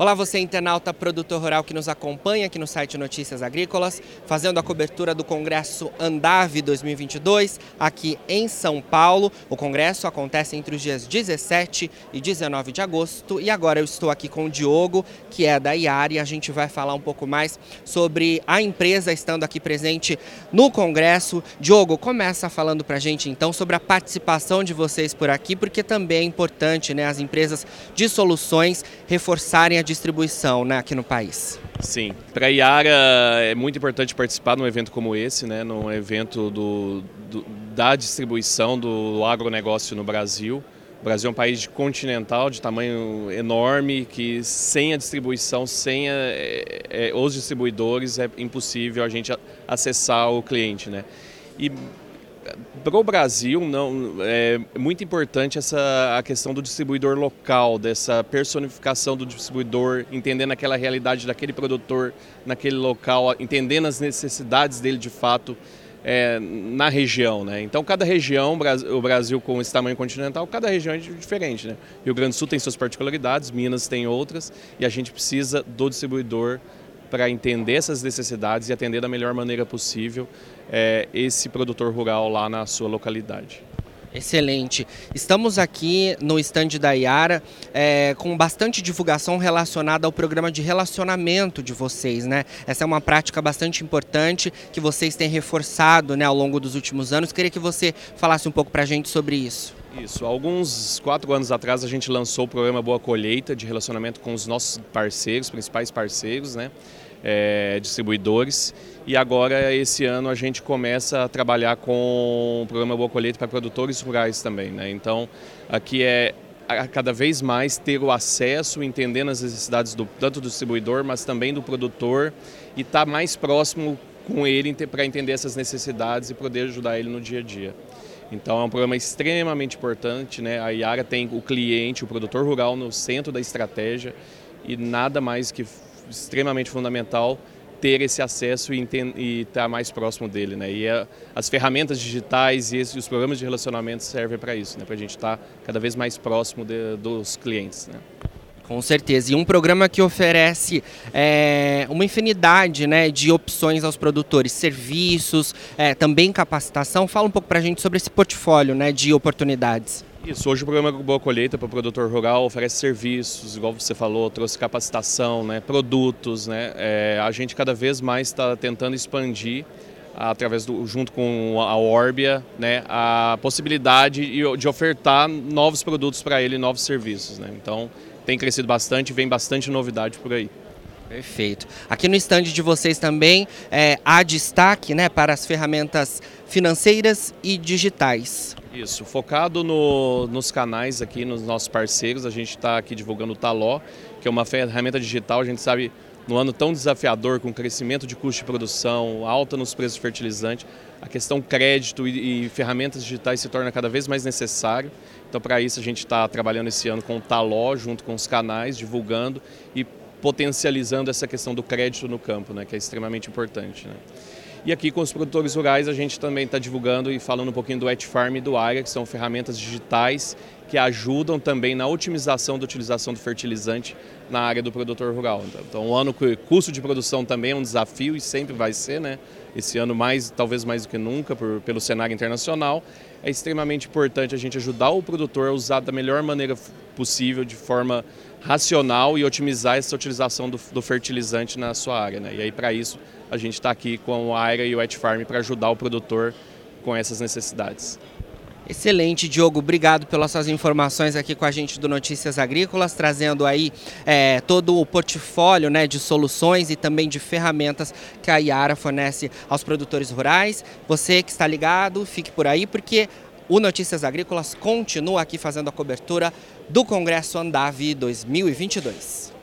Olá, você internauta produtor rural que nos acompanha aqui no site Notícias Agrícolas, fazendo a cobertura do Congresso Andave 2022 aqui em São Paulo. O congresso acontece entre os dias 17 e 19 de agosto e agora eu estou aqui com o Diogo, que é da IAR, e a gente vai falar um pouco mais sobre a empresa estando aqui presente no congresso. Diogo, começa falando pra gente então sobre a participação de vocês por aqui, porque também é importante, né, as empresas de soluções reforçarem a distribuição né, aqui no país. Sim, para a Iara é muito importante participar num evento como esse, né, num evento do, do, da distribuição do agronegócio no Brasil. O Brasil é um país continental, de tamanho enorme, que sem a distribuição, sem a, é, é, os distribuidores, é impossível a gente acessar o cliente. Né? E para o Brasil não é muito importante essa a questão do distribuidor local, dessa personificação do distribuidor, entendendo aquela realidade daquele produtor naquele local, entendendo as necessidades dele de fato é, na região, né? Então cada região, o Brasil com esse tamanho continental, cada região é diferente, né? Rio Grande do Sul tem suas particularidades, Minas tem outras e a gente precisa do distribuidor para entender essas necessidades e atender da melhor maneira possível é, esse produtor rural lá na sua localidade. Excelente. Estamos aqui no estande da Iara é, com bastante divulgação relacionada ao programa de relacionamento de vocês, né? Essa é uma prática bastante importante que vocês têm reforçado né, ao longo dos últimos anos. Queria que você falasse um pouco para a gente sobre isso. Isso. Alguns quatro anos atrás a gente lançou o programa Boa Colheita de relacionamento com os nossos parceiros, principais parceiros, né? é, distribuidores. E agora, esse ano, a gente começa a trabalhar com o programa Boa Colheita para produtores rurais também. Né? Então, aqui é cada vez mais ter o acesso, entendendo as necessidades do, tanto do distribuidor, mas também do produtor e estar tá mais próximo com ele para entender essas necessidades e poder ajudar ele no dia a dia. Então é um programa extremamente importante, né? A Iara tem o cliente, o produtor rural no centro da estratégia e nada mais que extremamente fundamental ter esse acesso e estar tá mais próximo dele. Né? E a, as ferramentas digitais e esses, os programas de relacionamento servem para isso, né? para a gente estar tá cada vez mais próximo de, dos clientes. Né? Com certeza. E um programa que oferece é, uma infinidade né, de opções aos produtores, serviços, é, também capacitação. Fala um pouco para a gente sobre esse portfólio né, de oportunidades. Isso, hoje o programa Boa Colheita para o produtor rural oferece serviços, igual você falou, trouxe capacitação, né, produtos. Né, é, a gente cada vez mais está tentando expandir através do, junto com a Orbia, né, a possibilidade de ofertar novos produtos para ele, novos serviços. Né? Então tem crescido bastante, vem bastante novidade por aí. Perfeito. Aqui no estande de vocês também é, há destaque né, para as ferramentas financeiras e digitais. Isso, focado no, nos canais aqui, nos nossos parceiros, a gente está aqui divulgando o Taló, que é uma ferramenta digital, a gente sabe, no ano tão desafiador, com crescimento de custo de produção, alta nos preços de fertilizante, a questão crédito e, e ferramentas digitais se torna cada vez mais necessário. Então, para isso, a gente está trabalhando esse ano com o Taló, junto com os canais, divulgando e potencializando essa questão do crédito no campo, né, que é extremamente importante. Né. E aqui com os produtores rurais a gente também está divulgando e falando um pouquinho do Et Farm e do AIA, que são ferramentas digitais que ajudam também na otimização da utilização do fertilizante na área do produtor rural. Então, um ano que o custo de produção também é um desafio e sempre vai ser, né? Esse ano mais, talvez mais do que nunca, por, pelo cenário internacional, é extremamente importante a gente ajudar o produtor a usar da melhor maneira possível, de forma racional e otimizar essa utilização do, do fertilizante na sua área. Né? E aí, para isso, a gente está aqui com a AIRA e o Wet Farm para ajudar o produtor com essas necessidades. Excelente, Diogo. Obrigado pelas suas informações aqui com a gente do Notícias Agrícolas, trazendo aí é, todo o portfólio né, de soluções e também de ferramentas que a Iara fornece aos produtores rurais. Você que está ligado, fique por aí, porque o Notícias Agrícolas continua aqui fazendo a cobertura do Congresso Andave 2022.